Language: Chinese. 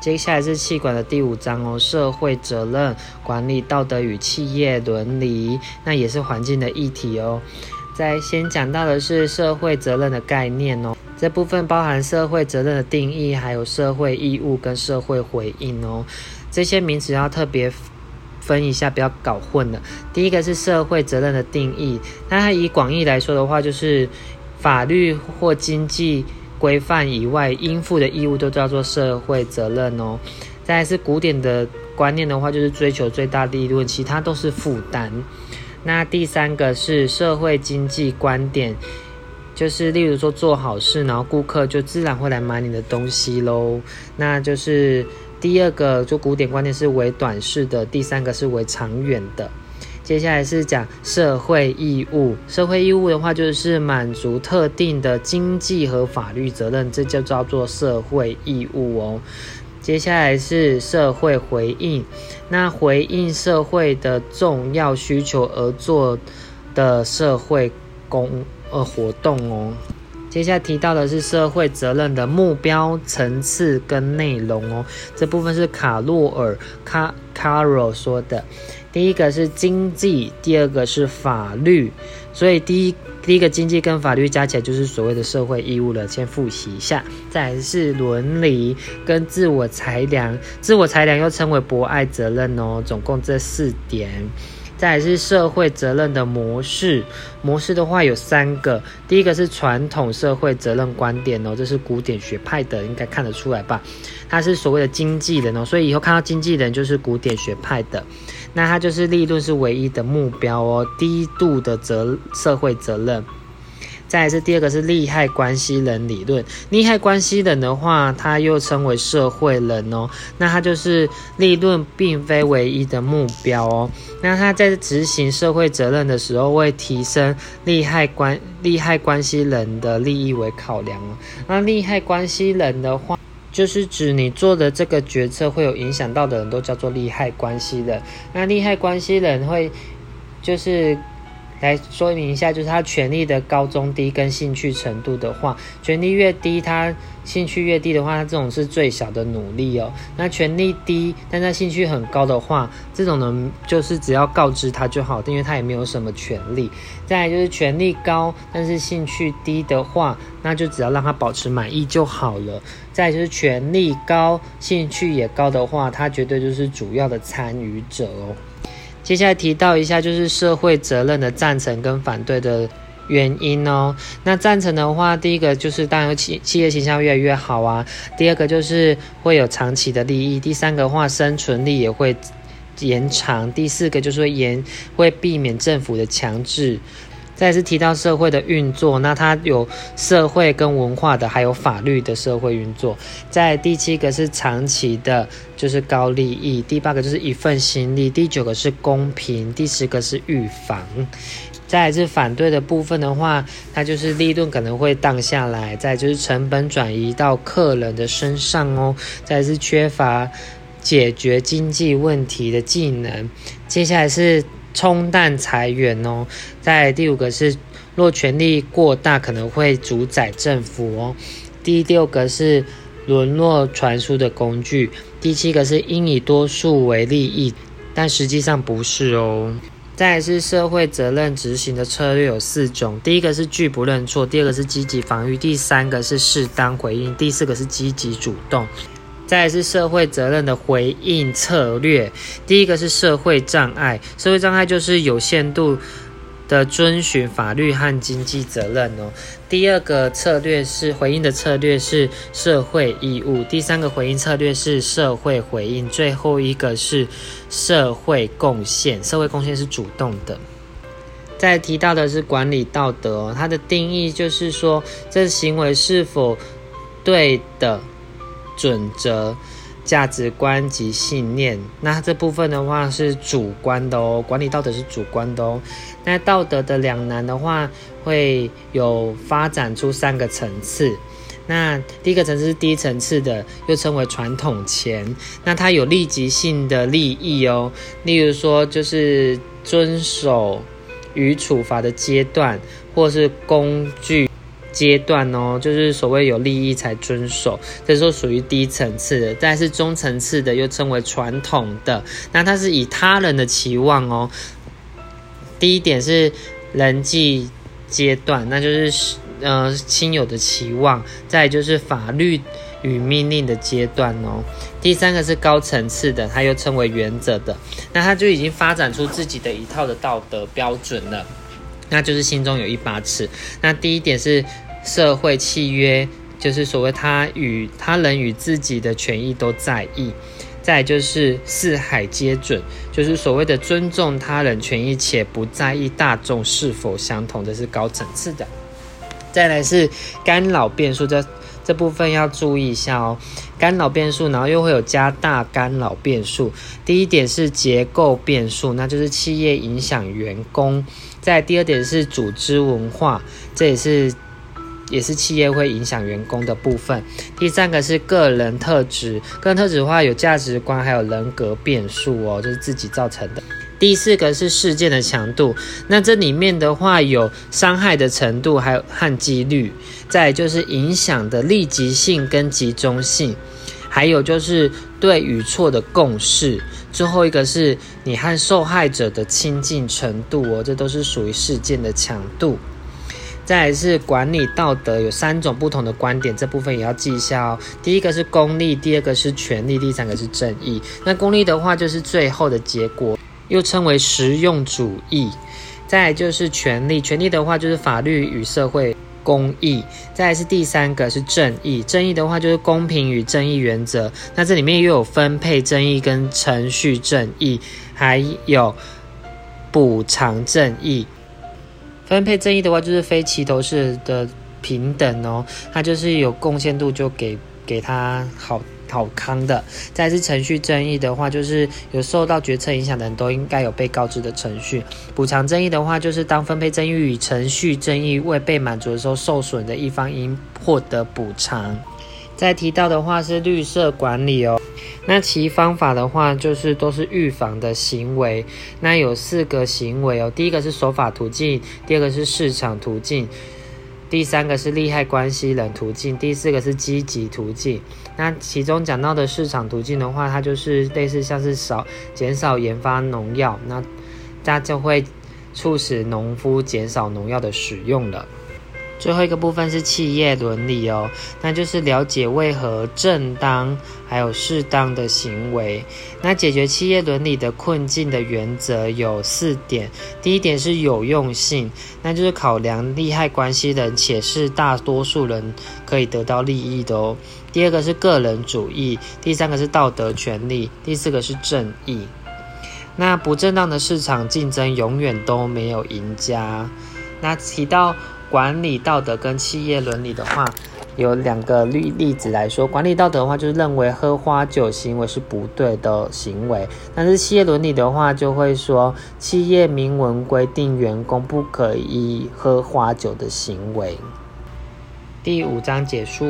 接下来是气管的第五章哦，社会责任管理、道德与企业伦理，那也是环境的议题哦。在先讲到的是社会责任的概念哦，这部分包含社会责任的定义，还有社会义务跟社会回应哦。这些名词要特别分一下，不要搞混了。第一个是社会责任的定义，那它以广义来说的话，就是法律或经济。规范以外应负的义务都叫做社会责任哦。再是古典的观念的话，就是追求最大利润，其他都是负担。那第三个是社会经济观点，就是例如说做好事，然后顾客就自然会来买你的东西喽。那就是第二个，就古典观念是为短视的，第三个是为长远的。接下来是讲社会义务，社会义务的话就是满足特定的经济和法律责任，这就叫做社会义务哦。接下来是社会回应，那回应社会的重要需求而做的社会公呃活动哦。接下来提到的是社会责任的目标层次跟内容哦，这部分是卡洛尔卡卡罗说的。第一个是经济，第二个是法律，所以第一第一个经济跟法律加起来就是所谓的社会义务了。先复习一下，再是伦理跟自我裁量，自我裁量又称为博爱责任哦。总共这四点。再是社会责任的模式，模式的话有三个，第一个是传统社会责任观点哦，这是古典学派的，应该看得出来吧？它是所谓的经纪人哦，所以以后看到经纪人就是古典学派的，那它就是利润是唯一的目标哦，低度的责社会责任。再来是第二个是利害关系人理论，利害关系人的话，它又称为社会人哦，那它就是利润并非唯一的目标哦，那他在执行社会责任的时候，会提升利害关利害关系人的利益为考量哦，那利害关系人的话，就是指你做的这个决策会有影响到的人都叫做利害关系人，那利害关系人会就是。来说明一下，就是他权力的高中低跟兴趣程度的话，权力越低，他兴趣越低的话，他这种是最小的努力哦。那权力低，但他兴趣很高的话，这种呢就是只要告知他就好，因为他也没有什么权利。再来就是权力高，但是兴趣低的话，那就只要让他保持满意就好了。再就是权力高，兴趣也高的话，他绝对就是主要的参与者哦。接下来提到一下，就是社会责任的赞成跟反对的原因哦。那赞成的话，第一个就是当然企企业形象越来越好啊。第二个就是会有长期的利益。第三个话，生存力也会延长。第四个就是会延会避免政府的强制。再是提到社会的运作，那它有社会跟文化的，还有法律的社会运作。在第七个是长期的，就是高利益。第八个就是一份心力。第九个是公平。第十个是预防。再是反对的部分的话，它就是利润可能会荡下来。再就是成本转移到客人的身上哦。再是缺乏解决经济问题的技能。接下来是。冲淡裁员哦，在第五个是若权力过大可能会主宰政府哦，第六个是沦落传输的工具，第七个是应以多数为利益，但实际上不是哦。再是社会责任执行的策略有四种，第一个是拒不认错，第二个是积极防御，第三个是适当回应，第四个是积极主动。再是社会责任的回应策略，第一个是社会障碍，社会障碍就是有限度的遵循法律和经济责任哦。第二个策略是回应的策略是社会义务，第三个回应策略是社会回应，最后一个是社会贡献，社会贡献是主动的。再提到的是管理道德哦，它的定义就是说这行为是否对的。准则、价值观及信念，那这部分的话是主观的哦。管理道德是主观的哦。那道德的两难的话，会有发展出三个层次。那第一个层次是低层次的，又称为传统钱。那它有立即性的利益哦，例如说就是遵守与处罚的阶段，或是工具。阶段哦，就是所谓有利益才遵守，这时候属于低层次的。再是中层次的，又称为传统的。那它是以他人的期望哦。第一点是人际阶段，那就是呃亲友的期望。再就是法律与命令的阶段哦。第三个是高层次的，它又称为原则的。那他就已经发展出自己的一套的道德标准了。那就是心中有一把尺。那第一点是社会契约，就是所谓他与他人与自己的权益都在意。再就是四海皆准，就是所谓的尊重他人权益且不在意大众是否相同，这是高层次的。再来是干扰变数，这这部分要注意一下哦。干扰变数，然后又会有加大干扰变数。第一点是结构变数，那就是企业影响员工。再第二点是组织文化，这也是也是企业会影响员工的部分。第三个是个人特质，个人特质的话有价值观，还有人格变数哦，就是自己造成的。第四个是事件的强度，那这里面的话有伤害的程度，还有和几率。再就是影响的立即性跟集中性，还有就是对与错的共识。最后一个是你和受害者的亲近程度哦，这都是属于事件的强度。再来是管理道德，有三种不同的观点，这部分也要记一下哦。第一个是功利，第二个是权利，第三个是正义。那功利的话就是最后的结果，又称为实用主义。再来就是权利，权利的话就是法律与社会。公义，再来是第三个是正义。正义的话就是公平与正义原则。那这里面又有分配正义跟程序正义，还有补偿正义。分配正义的话就是非齐头式的平等哦，它就是有贡献度就给给他好。好康的，再是程序正义的话，就是有受到决策影响的人都应该有被告知的程序。补偿正义的话，就是当分配争议与程序正义未被满足的时候，受损的一方应获得补偿。再提到的话是绿色管理哦，那其方法的话就是都是预防的行为。那有四个行为哦，第一个是守法途径，第二个是市场途径。第三个是利害关系人途径，第四个是积极途径。那其中讲到的市场途径的话，它就是类似像是少减少研发农药，那它就会促使农夫减少农药的使用了。最后一个部分是企业伦理哦，那就是了解为何正当还有适当的行为。那解决企业伦理的困境的原则有四点，第一点是有用性，那就是考量利害关系人且是大多数人可以得到利益的哦。第二个是个人主义，第三个是道德权利，第四个是正义。那不正当的市场竞争永远都没有赢家。那提到。管理道德跟企业伦理的话，有两个例例子来说。管理道德的话，就是认为喝花酒行为是不对的行为；但是企业伦理的话，就会说企业明文规定员工不可以喝花酒的行为。第五章结束。